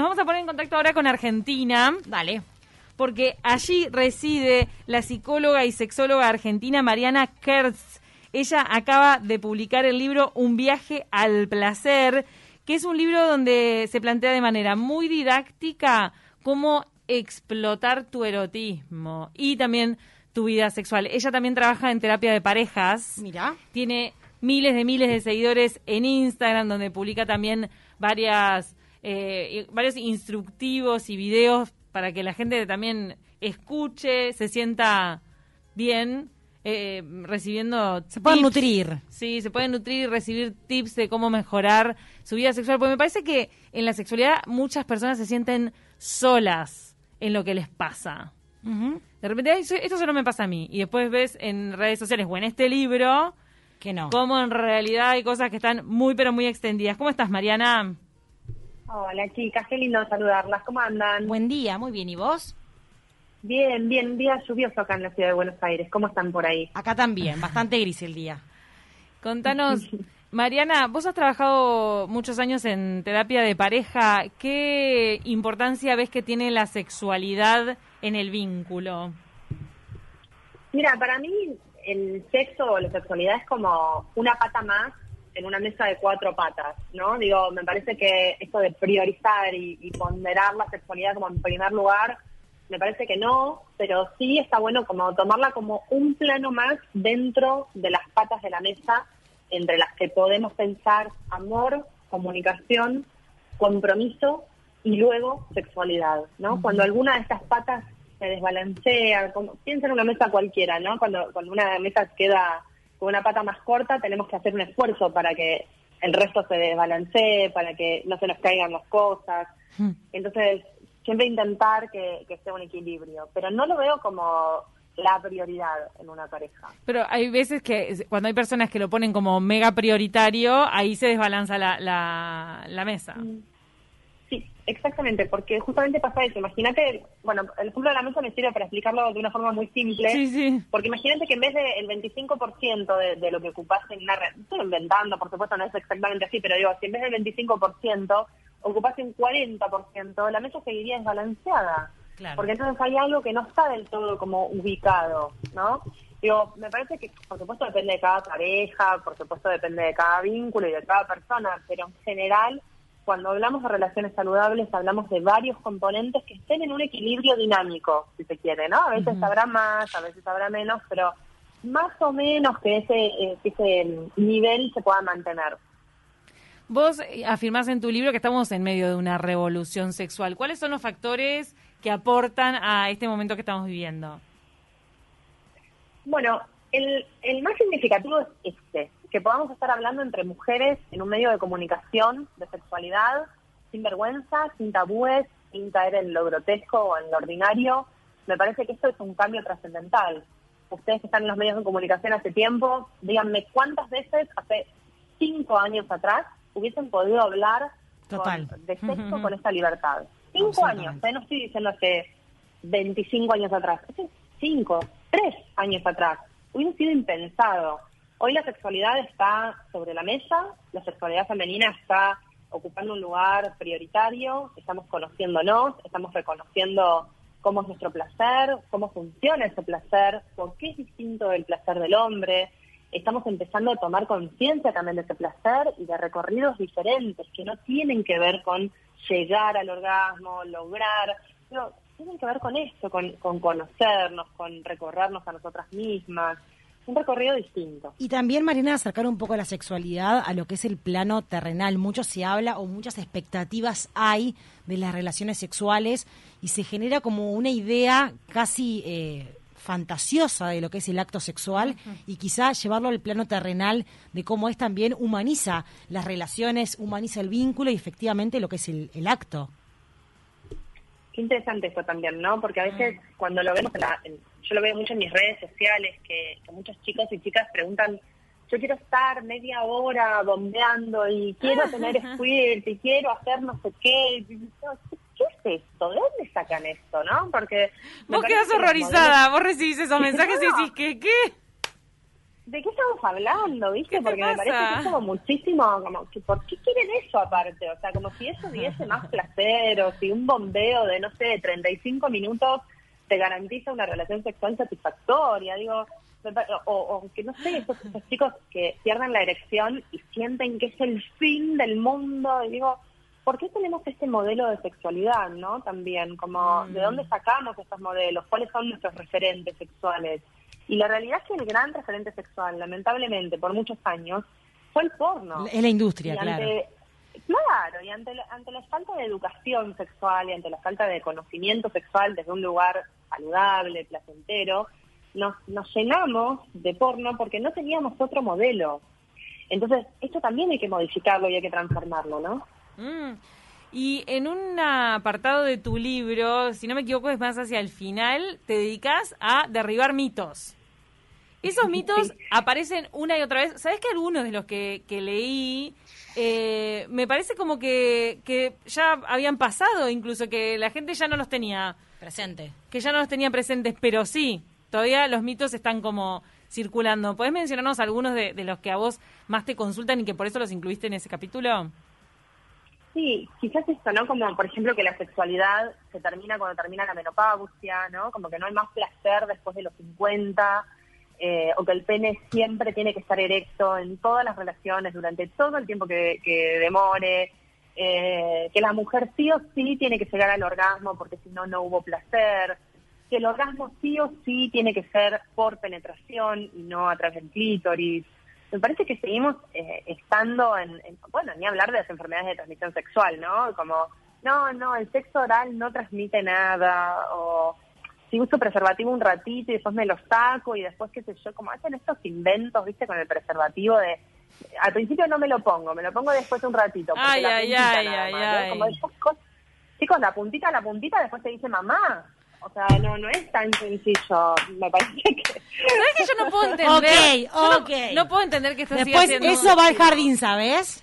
Nos vamos a poner en contacto ahora con Argentina. Dale. Porque allí reside la psicóloga y sexóloga argentina Mariana Kertz. Ella acaba de publicar el libro Un viaje al placer, que es un libro donde se plantea de manera muy didáctica cómo explotar tu erotismo y también tu vida sexual. Ella también trabaja en terapia de parejas. Mira. Tiene miles de miles de seguidores en Instagram, donde publica también varias, eh, varios instructivos y videos para que la gente también escuche, se sienta bien, eh, recibiendo... Se pueden nutrir. Sí, se pueden nutrir y recibir tips de cómo mejorar su vida sexual. Porque me parece que en la sexualidad muchas personas se sienten solas en lo que les pasa. De repente, "Ay, esto solo me pasa a mí. Y después ves en redes sociales o en este libro Que no. cómo en realidad hay cosas que están muy, pero muy extendidas. ¿Cómo estás, Mariana? Hola chicas, qué lindo saludarlas. ¿Cómo andan? Buen día, muy bien. ¿Y vos? Bien, bien, día lluvioso acá en la ciudad de Buenos Aires. ¿Cómo están por ahí? Acá también, bastante gris el día. Contanos, Mariana, vos has trabajado muchos años en terapia de pareja. ¿Qué importancia ves que tiene la sexualidad en el vínculo? Mira, para mí el sexo o la sexualidad es como una pata más en una mesa de cuatro patas, ¿no? Digo, me parece que esto de priorizar y, y ponderar la sexualidad como en primer lugar, me parece que no, pero sí está bueno como tomarla como un plano más dentro de las patas de la mesa entre las que podemos pensar amor, comunicación, compromiso y luego sexualidad, ¿no? Cuando alguna de estas patas se desbalancea, como, piensa en una mesa cualquiera, ¿no? Cuando, cuando una mesa queda con una pata más corta, tenemos que hacer un esfuerzo para que el resto se desbalancee, para que no se nos caigan las cosas. Hmm. Entonces, siempre intentar que, que esté un equilibrio, pero no lo veo como la prioridad en una pareja. Pero hay veces que cuando hay personas que lo ponen como mega prioritario, ahí se desbalanza la, la, la mesa. Sí, exactamente, porque justamente pasa eso. Imagínate, bueno, el ejemplo de la mesa me sirve para explicarlo de una forma muy simple. Sí, sí. Porque imagínate que en vez del 25% de, de lo que ocupas en una red, estoy inventando, por supuesto no es exactamente así, pero digo, si en vez del 25% ocupas un 40%, la mesa seguiría desbalanceada. Claro. Porque entonces hay algo que no está del todo como ubicado, ¿no? Digo, me parece que por supuesto depende de cada pareja, por supuesto depende de cada vínculo y de cada persona, pero en general, cuando hablamos de relaciones saludables, hablamos de varios componentes que estén en un equilibrio dinámico, si se quiere, ¿no? A veces habrá más, a veces habrá menos, pero más o menos que ese, eh, ese nivel se pueda mantener. Vos eh, afirmás en tu libro que estamos en medio de una revolución sexual. ¿Cuáles son los factores que aportan a este momento que estamos viviendo? Bueno, el, el más significativo es este, que podamos estar hablando entre mujeres en un medio de comunicación de sexualidad, sin vergüenza, sin tabúes, sin caer en lo grotesco o en lo ordinario. Me parece que esto es un cambio trascendental. Ustedes que están en los medios de comunicación hace tiempo, díganme cuántas veces hace cinco años atrás hubiesen podido hablar con- Total. de sexo con esta libertad. Cinco años. ¿eh? no estoy diciendo hace 25 años atrás, hace cinco, tres años atrás. Hubiera sido impensado. Hoy la sexualidad está sobre la mesa, la sexualidad femenina está ocupando un lugar prioritario, estamos conociéndonos, estamos reconociendo cómo es nuestro placer, cómo funciona ese placer, por qué es distinto del placer del hombre. Estamos empezando a tomar conciencia también de ese placer y de recorridos diferentes que no tienen que ver con llegar al orgasmo, lograr, no, tienen que ver con esto, con, con conocernos, con recorrernos a nosotras mismas. Un recorrido distinto. Y también, Marina, acercar un poco la sexualidad a lo que es el plano terrenal. Mucho se habla o muchas expectativas hay de las relaciones sexuales y se genera como una idea casi eh, fantasiosa de lo que es el acto sexual y quizá llevarlo al plano terrenal de cómo es también humaniza las relaciones, humaniza el vínculo y efectivamente lo que es el, el acto. Qué interesante esto también, ¿no? Porque a veces cuando lo vemos, en la- en- yo lo veo mucho en mis redes sociales, que, que muchos chicos y chicas preguntan, yo quiero estar media hora bombeando y quiero tener squirt y quiero hacer no sé qué. ¿Qué qué es esto? ¿De dónde sacan esto, no? Porque... Vos parece quedás que los horrorizada, vos recibís esos mensajes y decís que, ¿qué? ¿de qué estamos hablando, viste? ¿Qué te Porque me parece que es como muchísimo, como, que ¿por qué quieren eso aparte? O sea, como si eso diese más placer o si un bombeo de, no sé, de 35 minutos te garantiza una relación sexual satisfactoria, digo, o, o que no sé, esos, esos chicos que pierden la erección y sienten que es el fin del mundo, y digo, ¿por qué tenemos este modelo de sexualidad, no? También, como, ¿de dónde sacamos estos modelos? ¿Cuáles son nuestros referentes sexuales? Y la realidad es que el gran referente sexual, lamentablemente, por muchos años, fue el porno. Es la industria, Y claro. ante- claro, y ante ante la falta de educación sexual y ante la falta de conocimiento sexual desde un lugar saludable, placentero, nos, nos llenamos de porno porque no teníamos otro modelo. Entonces, esto también hay que modificarlo y hay que transformarlo, ¿no? Mm. Y en un apartado de tu libro, si no me equivoco, es más hacia el final, te dedicas a derribar mitos. Esos mitos Sí. aparecen una y otra vez. ¿Sabes que algunos de los que, que leí eh, me parece como que, que ya habían pasado, incluso que la gente ya no los tenía, Presente. que ya no los tenía presentes, pero sí, todavía los mitos están como circulando. ¿Podés mencionarnos algunos de, de los que a vos más te consultan y que por eso los incluiste en ese capítulo? Sí, quizás esto, ¿no? Como, por ejemplo, que la sexualidad se termina cuando termina la menopausia, ¿no? Como que no hay más placer después de los 50, eh, o que el pene siempre tiene que estar erecto en todas las relaciones durante todo el tiempo que, que demore, eh, que la mujer sí o sí tiene que llegar al orgasmo porque si no, no hubo placer, que el orgasmo sí o sí tiene que ser por penetración y no a través del clítoris. Me parece que seguimos eh, estando en, en- bueno, ni hablar de las enfermedades de transmisión sexual, ¿no? Como, no, no, el sexo oral no transmite nada, o si uso preservativo un ratito y después me lo saco y después, qué sé yo, como hacen estos inventos, ¿viste? Con el preservativo de, al principio no me lo pongo, me lo pongo después de un ratito. porque Ay, la ay, puntita ay, nada ay, más, ¿no? ay. Como esas cosas. Chicos, la puntita, la puntita, después te dice mamá. O sea, no, no es tan sencillo. Me parece que... ¿Sabes que yo no puedo entender? Ok, no- ok. No, puedo entender que esto siga Después eso va al jardín, ¿sabes?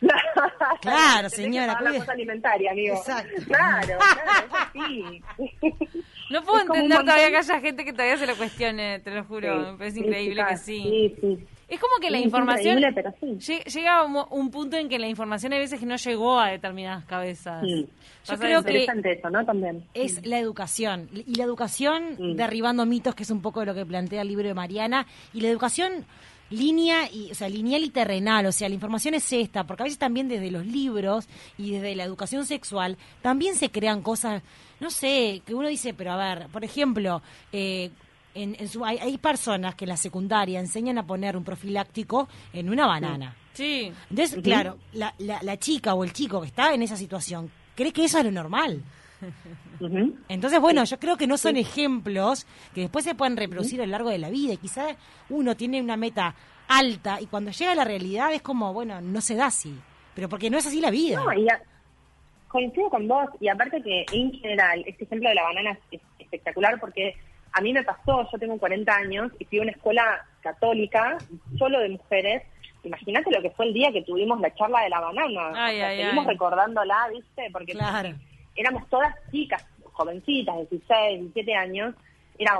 Claro, señora, que cuide. cosa alimentaria, amigo. Exacto. Claro, claro, eso sí. No puedo Es entender todavía que haya gente que todavía se lo cuestione, te lo juro. Sí, Me parece sí, increíble que sí. Sí, sí. Es como que la Sí, información... pero sí. lle- Llega un, un punto en que la información hay veces que no llegó a determinadas cabezas. Pasa Yo creo que- Interesante eso, ¿no? También. es la educación. Y la educación derribando mitos, que es un poco de lo que plantea el libro de Mariana. Y la educación línea y o sea lineal y terrenal o sea la información es esta porque a veces también desde los libros y desde la educación sexual también se crean cosas no sé que uno dice pero a ver por ejemplo eh, en, en su, hay, hay personas que en la secundaria enseñan a poner un profiláctico en una banana Sí. entonces claro la, la, la chica o el chico que está en esa situación cree que eso es lo normal entonces, bueno, yo creo que no son ejemplos que después se pueden reproducir a lo largo de la vida. Y quizás uno tiene una meta alta y cuando llega a la realidad es como, bueno, no se da así. Pero porque no es así la vida. No, y a- coincido con vos. Y aparte que, en general, este ejemplo de la banana es espectacular porque a mí me pasó, yo tengo 40 años y fui a una escuela católica, solo de mujeres. Imagínate lo que fue el día que tuvimos la charla de la banana. Ay, O sea, ay, seguimos ay. recordándola, ¿viste? Porque Claro. éramos todas chicas, jovencitas, 16, 17 años. Era,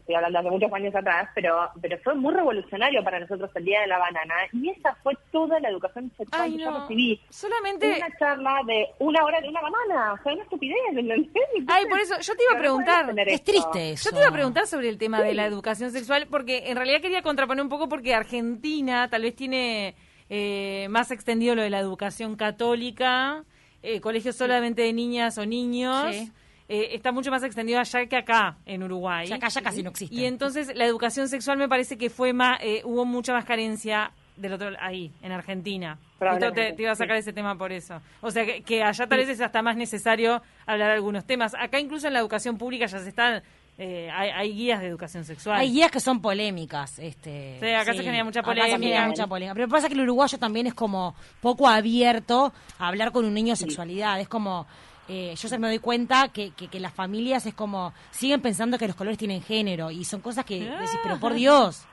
estoy hablando hace muchos años atrás, pero, pero fue muy revolucionario para nosotros el Día de la Banana. Y esa fue toda la educación sexual Ay, que yo no. recibí. Solamente... Una charla de una hora de una banana. O sea, una estupidez, ¿entendés? Ay, por eso, yo te iba a no preguntar... Es triste eso. Yo te iba a preguntar sobre el tema de la educación sexual, porque en realidad quería contraponer un poco porque Argentina tal vez tiene eh, más extendido lo de la educación católica, eh, colegios solamente de niñas o niños. Sí. Eh, está mucho más extendido allá que acá, en Uruguay. Ya acá ya casi no existe. Y entonces la educación sexual me parece que fue más, eh, hubo mucha más carencia del otro ahí, en Argentina. Justo te, te iba a sacar sí. ese tema por eso. O sea, que, que allá tal vez es hasta más necesario hablar de algunos temas. Acá incluso en la educación pública ya se están, eh, hay, hay guías de educación sexual. Hay guías que son polémicas. Este, Sí, acá se genera mucha acá se polémica. genera mucha polémica. Pero pasa que el uruguayo también es como poco abierto a hablar con un niño de sexualidad. Es como, eh, yo se me doy cuenta que, que, que las familias es como, siguen pensando que los colores tienen género y son cosas que decís, pero por Dios.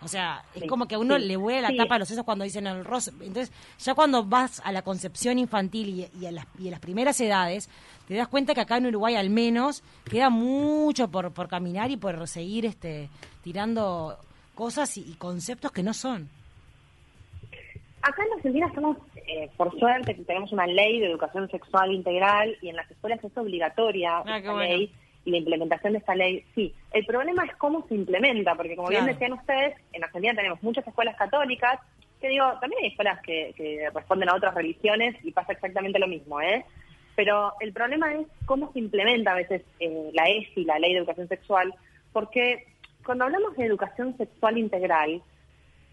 O sea, es Sí, como que a uno sí, le huele la sí. tapa a los sesos cuando dicen el rosa. Entonces, ya cuando vas a la concepción infantil y, y a las, y a las primeras edades, te das cuenta que acá en Uruguay al menos queda mucho por, por caminar y por seguir este tirando cosas y, conceptos que no son. Acá en Argentina estamos, eh, por suerte, tenemos una ley de educación sexual integral y en las escuelas es obligatoria ah, esta ley y la implementación de esta ley, sí. El problema es cómo se implementa, porque como bien decían ustedes, en Argentina tenemos muchas escuelas católicas, que digo, también hay escuelas que, responden a otras religiones y pasa exactamente lo mismo, ¿eh? Pero el problema es cómo se implementa a veces eh, la ESI, la Ley de Educación Sexual, porque cuando hablamos de educación sexual integral,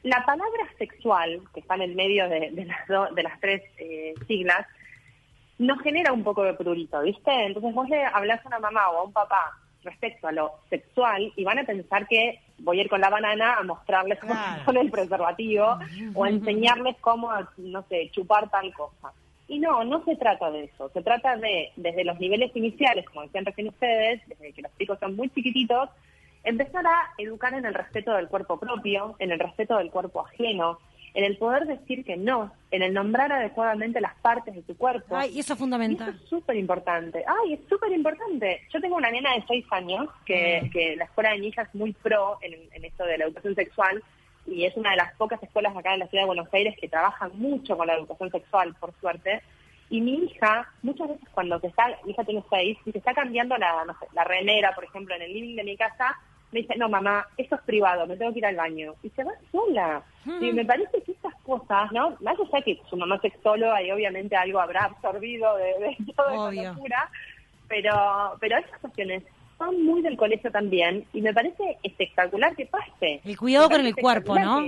la palabra sexual, que está en el medio de, las, de las tres eh, siglas, nos genera un poco de prurito, ¿viste? Entonces vos le hablas a una mamá o a un papá respecto a lo sexual y van a pensar que voy a ir con la banana a mostrarles cómo son el preservativo o a enseñarles cómo, no sé, chupar tal cosa. Y no, no se trata de eso. Se trata de, desde los niveles iniciales, como decían recién ustedes, desde que los chicos son muy chiquititos, empezar a educar en el respeto del cuerpo propio, en el respeto del cuerpo ajeno, en el poder decir que no, en el nombrar adecuadamente las partes de tu cuerpo. Ay, eso es fundamental. eso es súper importante. Ay, es súper importante. Yo tengo una nena de seis años que, ah. que la escuela de mi hija es muy pro en, en esto de la educación sexual y es una de las pocas escuelas acá en la ciudad de Buenos Aires que trabajan mucho con la educación sexual, por suerte. Y mi hija, muchas veces cuando se está, mi hija tiene seis, y se está cambiando la, no sé, la remera, por ejemplo, en el living de mi casa, me dice, no, mamá, esto es privado, me tengo que ir al baño. Y se va sola. Y me parece que estas cosas, ¿no? Más allá que su mamá sexóloga y obviamente algo habrá absorbido de, de toda esa locura, pero, pero esas cuestiones son muy del colegio también y me parece espectacular que pase. El cuidado con el cuerpo, ¿no?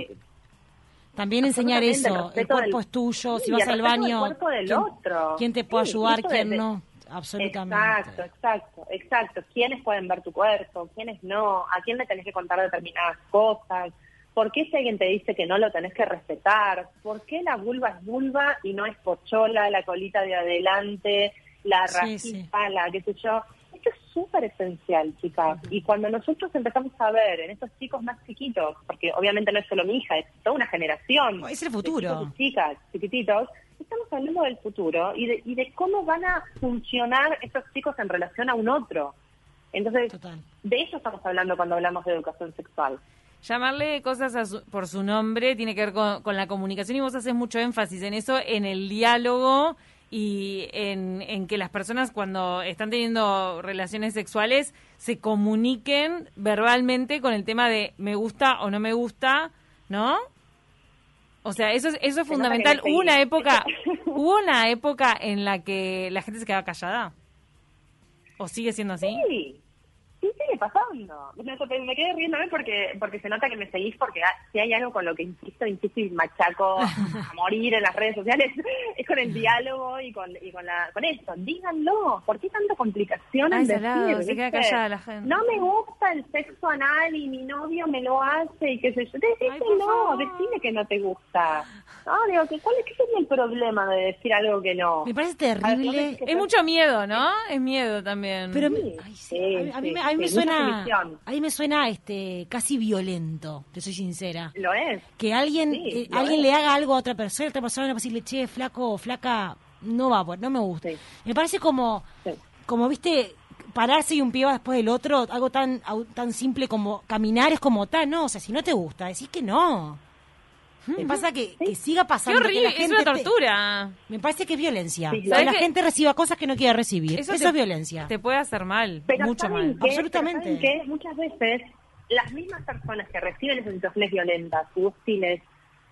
También enseñar eso, el cuerpo es tuyo, si vas al baño, ¿quién, te puede ayudar, quién no? Absolutamente. Exacto, exacto, exacto. ¿Quiénes pueden ver tu cuerpo? ¿Quiénes no? ¿A quién le tenés que contar determinadas cosas? ¿Por qué si alguien te dice que no lo tenés que respetar? ¿Por qué la vulva es vulva y no es pochola, la colita de adelante, la racita, la qué sé yo? Esto es súper esencial, chicas. Y cuando nosotros empezamos a ver en estos chicos más chiquitos, porque obviamente no es solo mi hija, es toda una generación. Es el futuro. De chicas, chiquititos, estamos hablando del futuro y de, y de cómo van a funcionar estos chicos en relación a un otro. Entonces, de eso estamos hablando cuando hablamos de educación sexual. Llamarle cosas por su nombre tiene que ver con, la comunicación y vos haces mucho énfasis en eso, en el diálogo y en, en, que las personas cuando están teniendo relaciones sexuales se comuniquen verbalmente con el tema de me gusta o no me gusta, ¿no? O sea, eso es, eso es fundamental. Hubo una época, hubo una época en la que la gente se quedaba callada. ¿O sigue siendo así? Sí, pasando. Me, me quedé riéndome porque porque se nota que me seguís porque si hay algo con lo que insisto, insisto y machaco a morir en las redes sociales es con el diálogo y con y con la con eso. Díganlo. ¿Por qué tanta complicación en decir? se queda callada la gente. No me gusta el sexo anal y mi novio me lo hace y qué sé yo. no, decime que no te gusta. No, digo, ¿cuál es, ¿qué sería el problema de decir algo que no? Me parece terrible. es mucho miedo, ¿no? Es miedo también. Pero a, mí, a mí me suena a mí me suena este casi violento, te soy sincera. Lo es. Que alguien eh, alguien le haga algo a otra persona, otra persona le va a decirle, che, flaco o flaca, no va, no me gusta. Me parece como, como viste, pararse y un pie va después del otro, algo tan, tan simple como caminar es como tal, no, o sea, si no te gusta, decís que no. Me pasa que, siga pasando. Qué horrible, es una tortura. Me parece que es violencia. que la gente reciba cosas que no quiere recibir. Eso, es violencia. Te puede hacer mal, mucho mal. Absolutamente. que muchas veces las mismas personas que reciben esas situaciones violentas y hostiles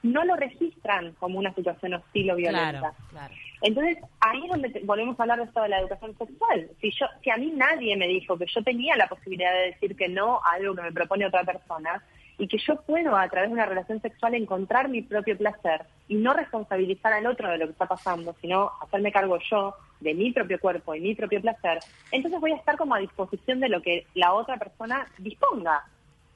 no lo registran como una situación hostil o violenta. Claro, Entonces, ahí es donde volvemos a hablar de esto de la educación sexual. Si yo, si a mí nadie me dijo que yo tenía la posibilidad de decir que no a algo que me propone otra persona, y que yo puedo a través de una relación sexual encontrar mi propio placer y no responsabilizar al otro de lo que está pasando, sino hacerme cargo yo de mi propio cuerpo y mi propio placer, entonces voy a estar como a disposición de lo que la otra persona disponga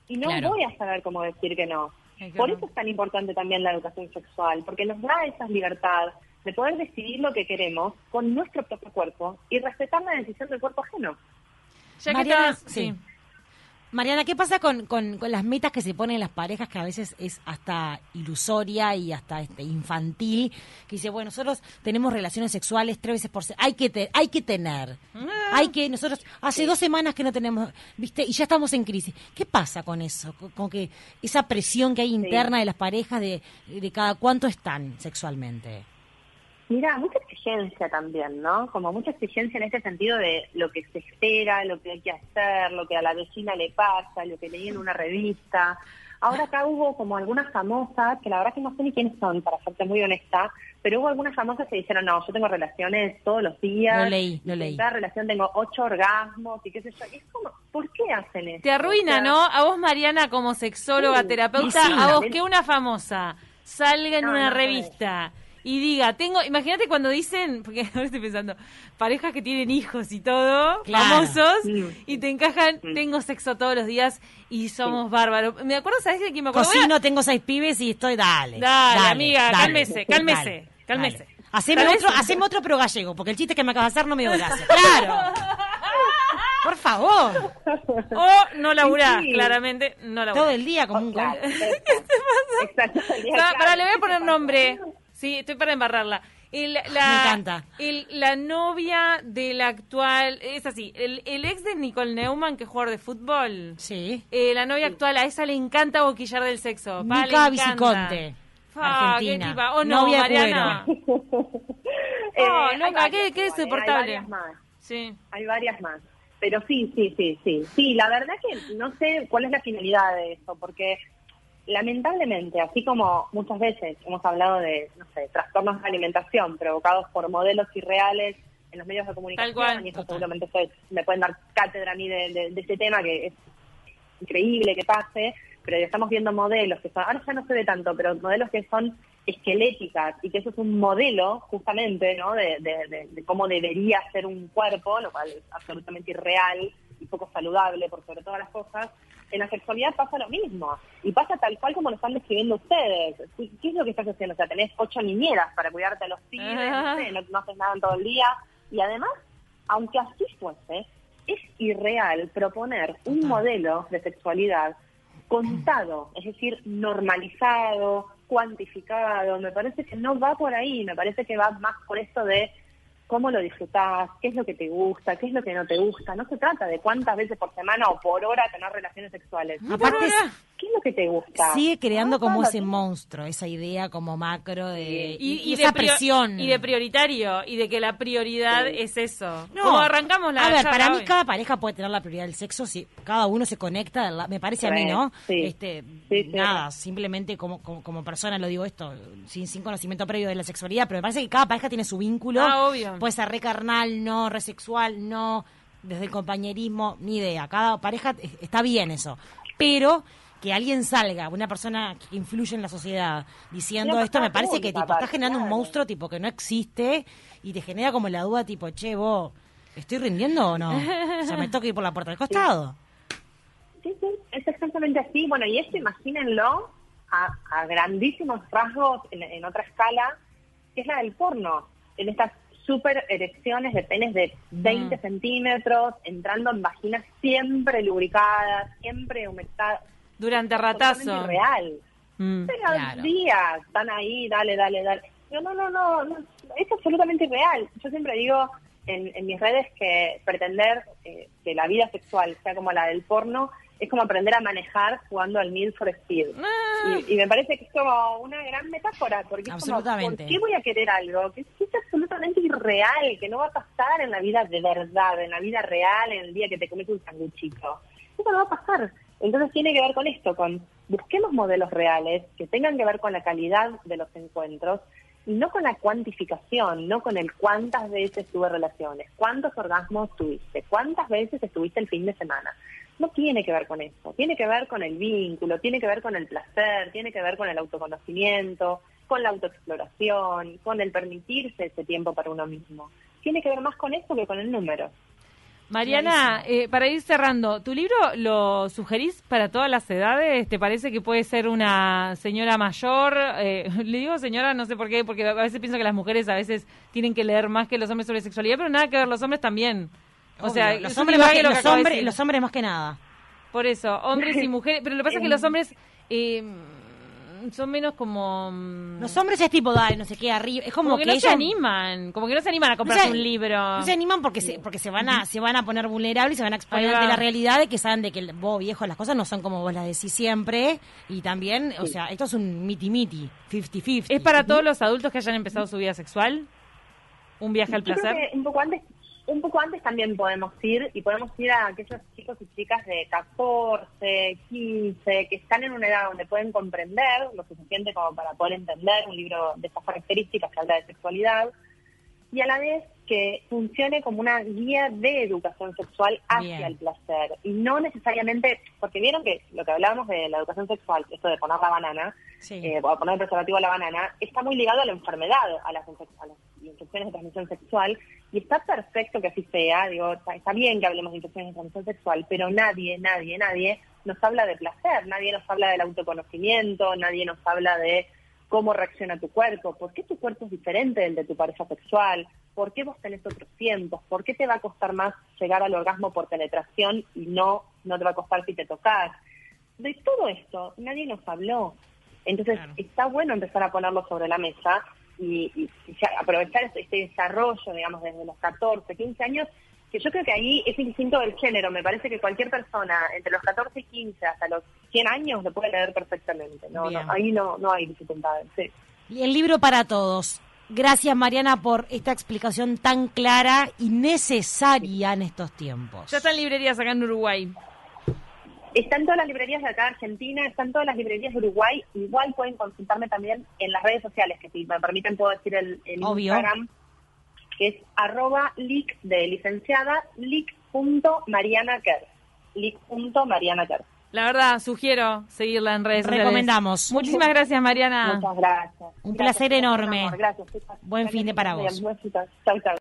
y no voy a saber cómo decir que no. Por eso es tan importante también la educación sexual, porque nos da esa libertad de poder decidir lo que queremos con nuestro propio cuerpo y respetar la decisión del cuerpo ajeno. Ya sí. Mariana, ¿qué pasa con, con, las metas que se ponen las parejas, que a veces es hasta ilusoria y hasta este, infantil? Que dice, bueno, nosotros tenemos relaciones sexuales tres veces por semana. Hay que, hay que tener. hay que nosotros hace dos semanas que no tenemos, viste, y ya estamos en crisis. ¿Qué pasa con eso? Con, con que esa presión que hay interna de las parejas de, de cada cuánto están sexualmente. Mira, mucha exigencia también, ¿no? Como mucha exigencia en este sentido de lo que se espera, lo que hay que hacer, lo que a la vecina le pasa, lo que leí en una revista. Ahora acá hubo como algunas famosas, que la verdad que no sé ni quiénes son, para serte muy honesta, pero hubo algunas famosas que dijeron, no, yo tengo relaciones todos los días. Lo leí, y leí. En cada relación tengo ocho orgasmos y qué sé yo. Y es como, ¿por qué hacen eso? Te arruina, O sea, ¿no? A vos, Mariana, como sexóloga, Sí, terapeuta, sí, a vos que una famosa salga en No, una no, revista y diga, tengo, imagínate cuando dicen, porque ahora estoy pensando, parejas que tienen hijos y todo, Claro. famosos, y te encajan, tengo sexo todos los días y somos bárbaros. Me acuerdo, ¿sabes de quién me acuerdo? Cocino, tengo seis pibes y estoy, dale. Dale, amiga, dale, cálmese, cálmese, dale, cálmese. dale. Haceme otro, haceme otro pero gallego, porque el chiste que me acabas de hacer no me dio gracia. ¡Claro! Por favor. O no laburás, Sí. claramente, no laburás. Todo el día como un... Claro, Exacto. Sa- Pará, le voy a poner nombre. Sí, estoy para embarrarla. El- la, Me encanta. el- la novia del actual, es así, el, el ex de Nicole Neumann, que es jugador de fútbol. Sí. Eh, la novia actual, a esa le encanta boquillar del sexo. Pa, Mica encanta. Viciconte. Fa, Argentina. qué tipa. Oh, no, Novia de Mariana. Eh, Oh, varias qué- qué ¿eh? insoportable. Hay varias más. Sí. Hay varias más. Pero sí, sí, sí, sí. Sí, la verdad que no sé cuál es la finalidad de eso, porque lamentablemente, así como muchas veces hemos hablado de, no sé, trastornos de alimentación provocados por modelos irreales en los medios de comunicación, cual. y eso Total. seguramente ustedes me pueden dar cátedra a mí de, de, de este tema, que es increíble que pase, pero estamos viendo modelos que son, ahora ya no se ve tanto, pero modelos que son esqueléticas y que eso es un modelo justamente ¿no? de, de- de- de cómo debería ser un cuerpo, lo cual es absolutamente irreal y poco saludable por sobre todas las cosas, en la sexualidad pasa lo mismo y pasa tal cual como lo están describiendo ustedes. ¿Qué es lo que estás haciendo? O sea, tenés ocho niñeras para cuidarte a los pibes, no, sé, no, no haces nada en todo el día y además, aunque así fuese, es irreal proponer un modelo de sexualidad contado, es decir, normalizado, cuantificado. Me parece que no va por ahí, me parece que va más por esto de cómo lo disfrutás, qué es lo que te gusta, qué es lo que no te gusta. No se trata de cuántas veces por semana o por hora tener relaciones sexuales. Aparte, ¿Qué es lo que te gusta? sigue creando Ah, como ese monstruo, esa idea como macro de... Y, y y esa de prior- presión. Y de prioritario, y de que la prioridad Sí. es eso. No. ¿Cómo arrancamos la A ver, para mí hoy? cada pareja puede tener la prioridad del sexo si cada uno se conecta, la- me parece a mí, ¿no? sí. Este, Sí, sí. nada, simplemente como, como, como persona lo digo esto, sin, sin conocimiento previo de la sexualidad, pero me parece que cada pareja tiene su vínculo. Ah, obvio. Puede ser re carnal, no, re sexual, no, desde el compañerismo, ni idea. Cada pareja está bien eso. Pero que alguien salga, una persona que influye en la sociedad, diciendo esto, me parece que tipo, está generando un monstruo tipo que no existe y te genera como la duda tipo, che, vos, ¿estoy rindiendo o no? O sea, me toca ir por la puerta del costado. Sí, sí, es exactamente así. Bueno, y esto imagínenlo a, a grandísimos rasgos en, en otra escala, que es la del porno. En estas super erecciones de penes de 20 Mm. centímetros, entrando en vaginas siempre lubricadas, siempre humectadas. Durante ratazo. Real. Mm. Pero Claro. días, están ahí, dale, dale, dale. No, no, no, no, no, es absolutamente real. Yo siempre digo en, en mis redes que pretender eh, que la vida sexual sea como la del porno es como aprender a manejar jugando al Need for Speed. Ah. Y, y me parece que es como una gran metáfora, porque es como. ¿por qué voy a querer algo que, que es absolutamente irreal, que no va a pasar en la vida de verdad, en la vida real, en el día que te comes un sanguchito? Eso no va a pasar. Entonces tiene que ver con esto, con busquemos modelos reales que tengan que ver con la calidad de los encuentros y no con la cuantificación, no con el cuántas veces tuve relaciones, cuántos orgasmos tuviste, cuántas veces estuviste el fin de semana. No tiene que ver con eso, tiene que ver con el vínculo, tiene que ver con el placer, tiene que ver con el autoconocimiento, con la autoexploración, con el permitirse ese tiempo para uno mismo. Tiene que ver más con eso que con el número. Mariana, eh, para ir cerrando, ¿tu libro lo sugerís para todas las edades? ¿Te parece que puede ser una señora mayor? Eh, le digo señora, no sé por qué, porque a veces pienso que las mujeres a veces tienen que leer más que los hombres sobre sexualidad, pero nada que ver, los hombres también. O sea, los hombres, más que, lo que los, de hombres, los hombres más que nada. Por eso, hombres y mujeres. Pero lo que pasa es que los hombres eh, son menos como... mm, Los hombres es tipo, dale, no sé qué, arriba. Es como, como que, no se ellos- animan, como que no se animan a no comprarse se- un libro. No se animan porque se, porque se van a, se van a poner vulnerables y se van a exponer ante la realidad de que saben de que vos, viejo, las cosas no son como vos las decís siempre. Y también, o sea, esto es un miti-miti, 50-50. ¿Es para todos los adultos que hayan empezado su vida sexual? ¿Un viaje al Yo creo placer? que un poco antes, un poco antes también podemos ir y podemos ir a aquellos chicos y chicas de 14, 15 que están en una edad donde pueden comprender lo suficiente como para poder entender un libro de estas características que habla de sexualidad y a la vez que funcione como una guía de educación sexual hacia Bien. el placer y no necesariamente porque vieron que lo que hablábamos de la educación sexual, esto de poner la banana, Sí. eh, o poner el preservativo a la banana, está muy ligado a la enfermedad, a las, a las infecciones de transmisión sexual, y está perfecto que así sea, digo, está, está bien que hablemos de infecciones de transmisión sexual, pero nadie, nadie, nadie nos habla de placer, nadie nos habla del autoconocimiento, nadie nos habla de cómo reacciona tu cuerpo, por qué tu cuerpo es diferente del de tu pareja sexual, por qué vos tenés otros tiempos, por qué te va a costar más llegar al orgasmo por penetración y no, no te va a costar si te tocas. De todo esto nadie nos habló. Entonces Claro. está bueno empezar a ponerlo sobre la mesa y, y- y aprovechar este, este desarrollo, digamos, desde los 14, 15 años, que yo creo que ahí es indistinto del género. Me parece que cualquier persona entre los 14 y 15 hasta los 100 años lo puede leer perfectamente. No, Bien. no, ahí no, no hay dificultades. Sí. Y el libro para todos. Gracias, Mariana, por esta explicación tan clara y necesaria en estos tiempos. Ya está en librerías acá en Uruguay. Están todas las librerías de acá de Argentina, están todas las librerías de Uruguay. Igual pueden consultarme también en las redes sociales, que si me permiten puedo decir el, el Obvio. Instagram, que es arroba lic de licenciada, lic.marianaker. Lic.marianaker. La verdad, sugiero seguirla en redes sociales. Recomendamos. Muchísimas gracias, Mariana. Muchas gracias. Un Gracias, placer enorme. Gracias. Buen fin de para vos. Chau, chau.